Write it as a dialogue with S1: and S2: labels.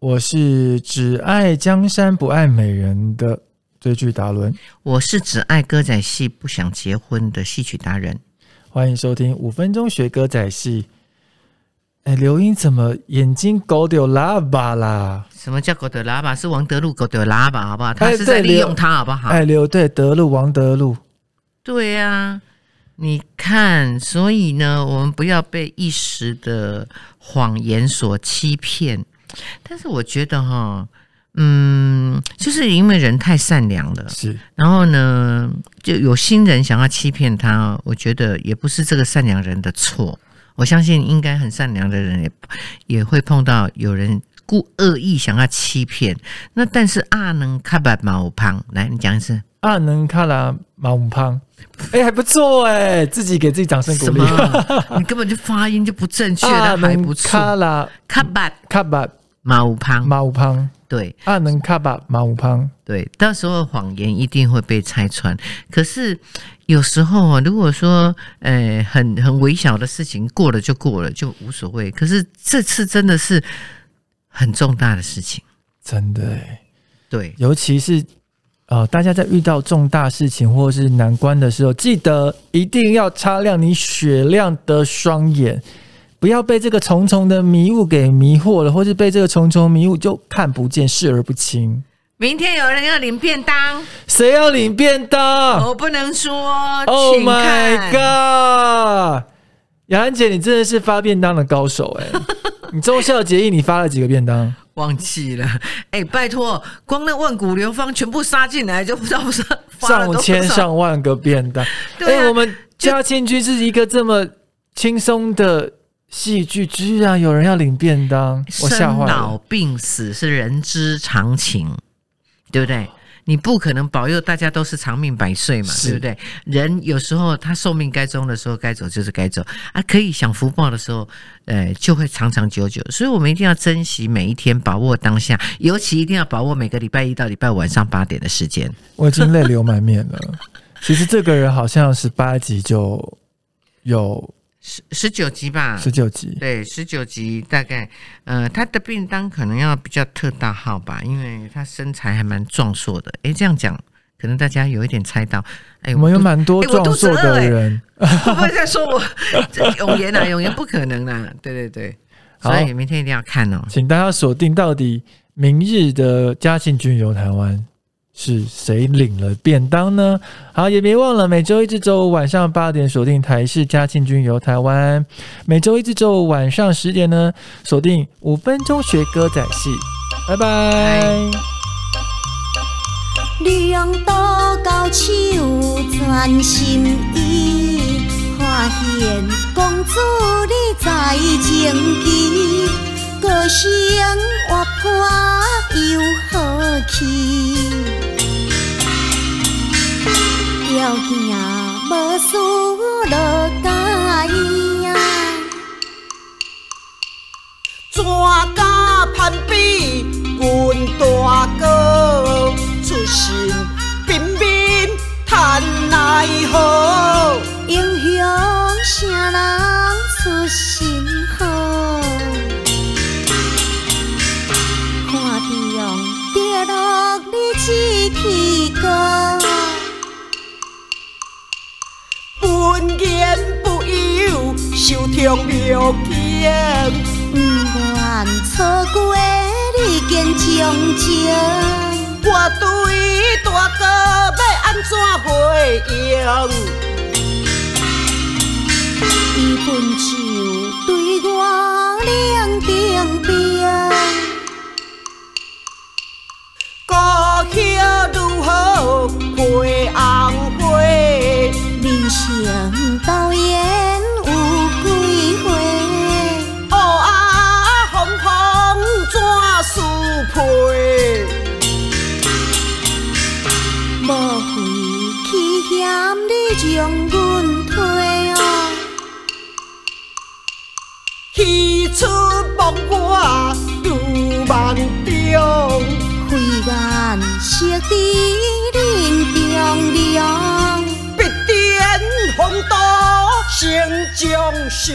S1: 我是只爱江山不爱美人的追剧达伦，
S2: 我是只爱歌仔戏不想结婚的戏曲达人。
S1: 欢迎收听五分钟学歌仔戏。哎，刘英怎么眼睛狗丢喇叭啦？
S2: 什么叫狗丢喇叭？是王德禄狗丢喇叭，好不好？他
S1: 哎
S2: 是在利用他，好不好？
S1: 哎，刘对德路王德路，
S2: 对呀、你看，所以呢，我们不要被一时的谎言所欺骗。但是我觉得哈，嗯，就是因为人太善良了，
S1: 是
S2: 然后呢，就有心人想要欺骗他，我觉得也不是这个善良人的错。我相信应该很善良的人也也会碰到有人故恶意想要欺骗。那但是阿能看白毛胖，来你讲一次
S1: 阿能卡拉马五胖，哎，还不错哎，自己给自己掌声鼓
S2: 什
S1: 励。
S2: 么？你根本就发音就不正确，
S1: 阿
S2: 但还不错。
S1: 卡拉
S2: 看白
S1: 卡巴
S2: 毛胖，
S1: 马五胖，
S2: 对。
S1: 阿能卡吧马五胖，
S2: 对，到时候谎言一定会被拆穿。可是有时候啊，如果说呃很很微小的事情过了就过了，就无所谓。可是这次真的是很重大的事情，
S1: 真的。哎。
S2: 对，
S1: 尤其是呃，大家在遇到重大事情或是难关的时候，记得一定要擦亮你雪亮的双眼，不要被这个重重的迷雾给迷惑了，或是被这个重重迷雾就看不见、视而不清。
S2: 明天有人要领便当，
S1: 谁要领便当
S2: 我不能说。
S1: ？Oh
S2: 请
S1: my god！雅安姐，你真的是发便当的高手哎、你中孝节义你发了几个便当？
S2: 忘记了，哎、拜托，光那万古流芳全部杀进来，就不知道不是
S1: 上千上万个便当。
S2: 对啊
S1: 哎我们嘉庆居是一个这么轻松的戏剧，居然有人要领便当，我吓坏
S2: 生老。病死是人之常情，对不对？你不可能保佑大家都是长命百岁嘛，
S1: 是
S2: 对不对？人有时候他寿命该终的时候，该走就是该走啊，可以享福报的时候，呃，就会长长久久。所以我们一定要珍惜每一天，把握当下，尤其一定要把握每个礼拜一到礼拜五晚上八点的时间。
S1: 我已经泪流满面了。其实这个人好像十八集就有
S2: 十十九集吧，
S1: 十九集，
S2: 对，十九集大概，呃，他的便当可能要比较特大号吧，因为他身材还蛮壮硕的。诶，这样讲，可能大家有一点猜到。哎，
S1: 我们有蛮多壮硕的人。
S2: 会不会在说我这永言啊？永言不可能啦！对对对，所以明天一定要看哦。
S1: 请大家锁定到底明日的嘉庆君游台湾是谁领了便当呢？好，也别忘了每周一至周五晚上八点锁定台视嘉庆君游台湾，每周一至周五晚上十点呢锁定五分钟学歌仔戏，拜拜。
S3: 两刀交手全心意，发现公主你在情机，个性活泼又好气，条件无输落介意啊。
S4: 怎敢攀比阮大哥？出身平民叹奈何？
S3: 英雄啥人出身好？看中跌落你志气高，
S4: 言不由，受痛妙见。
S3: 不愿错过你坚强情。
S4: 我对大哥要安怎回应？
S3: 伊分手对我冷冰冰，将阮推哦，
S4: 喜出望外如梦中，
S3: 慧眼识得人中龙。
S4: 必定风度成将相。